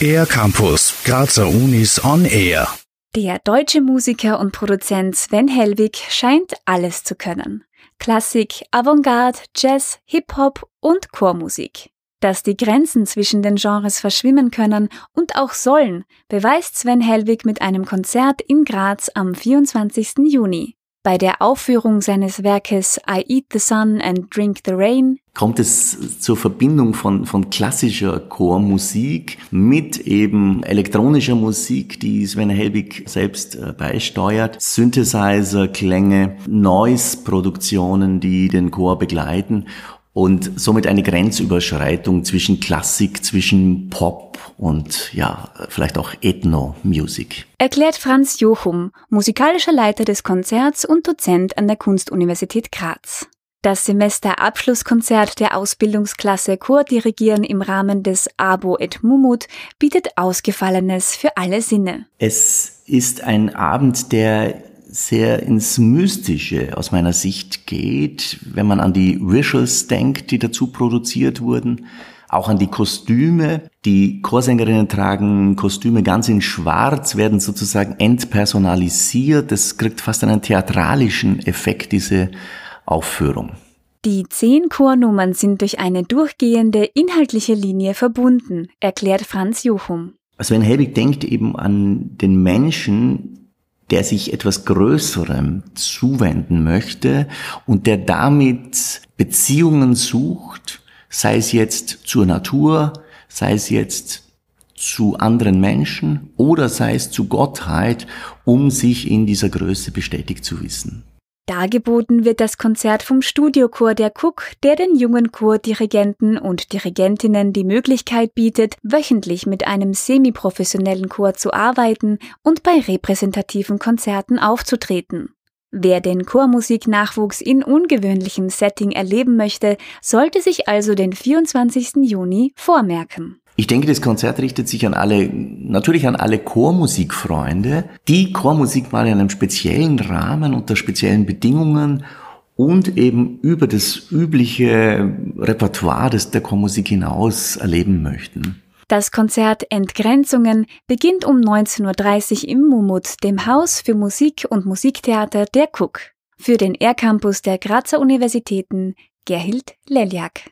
Air Campus, Grazer Unis on Air. Der deutsche Musiker und Produzent Sven Helwig scheint alles zu können. Klassik, Avantgarde, Jazz, Hip-Hop und Chormusik. Dass die Grenzen zwischen den Genres verschwimmen können und auch sollen, beweist Sven Helwig mit einem Konzert in Graz am 24. Juni. Bei der Aufführung seines Werkes I Eat the Sun and Drink the Rain kommt es zur Verbindung von, von klassischer Chormusik mit eben elektronischer Musik, die Sven Helbig selbst äh, beisteuert, Synthesizer, Klänge, Noise-Produktionen, die den Chor begleiten und somit eine Grenzüberschreitung zwischen Klassik, zwischen Pop und ja, vielleicht auch Ethno-Music. Erklärt Franz Jochum, musikalischer Leiter des Konzerts und Dozent an der Kunstuniversität Graz. Das Semesterabschlusskonzert der Ausbildungsklasse Chordirigieren im Rahmen des Abo et Mumut bietet Ausgefallenes für alle Sinne. Es ist ein Abend, der sehr ins Mystische aus meiner Sicht geht, wenn man an die Visuals denkt, die dazu produziert wurden, auch an die Kostüme. Die Chorsängerinnen tragen Kostüme ganz in Schwarz, werden sozusagen entpersonalisiert. Das kriegt fast einen theatralischen Effekt, diese Aufführung. Die zehn Chornummern sind durch eine durchgehende inhaltliche Linie verbunden, erklärt Franz Jochum. Also wenn Helwig denkt eben an den Menschen, der sich etwas Größerem zuwenden möchte und der damit Beziehungen sucht, sei es jetzt zur Natur, sei es jetzt zu anderen Menschen oder sei es zu Gottheit, um sich in dieser Größe bestätigt zu wissen. Dargeboten wird das Konzert vom Studiochor der Cook, der den jungen Chordirigenten und Dirigentinnen die Möglichkeit bietet, wöchentlich mit einem semiprofessionellen Chor zu arbeiten und bei repräsentativen Konzerten aufzutreten. Wer den Chormusiknachwuchs in ungewöhnlichem Setting erleben möchte, sollte sich also den 24. Juni vormerken. Ich denke, das Konzert richtet sich an alle, natürlich an alle Chormusikfreunde, die Chormusik mal in einem speziellen Rahmen, unter speziellen Bedingungen und eben über das übliche Repertoire des der Chormusik hinaus erleben möchten. Das Konzert Entgrenzungen beginnt um 19.30 Uhr im Mumut, dem Haus für Musik und Musiktheater der Cook. Für den R-Campus der Grazer Universitäten Gerhild Leljak.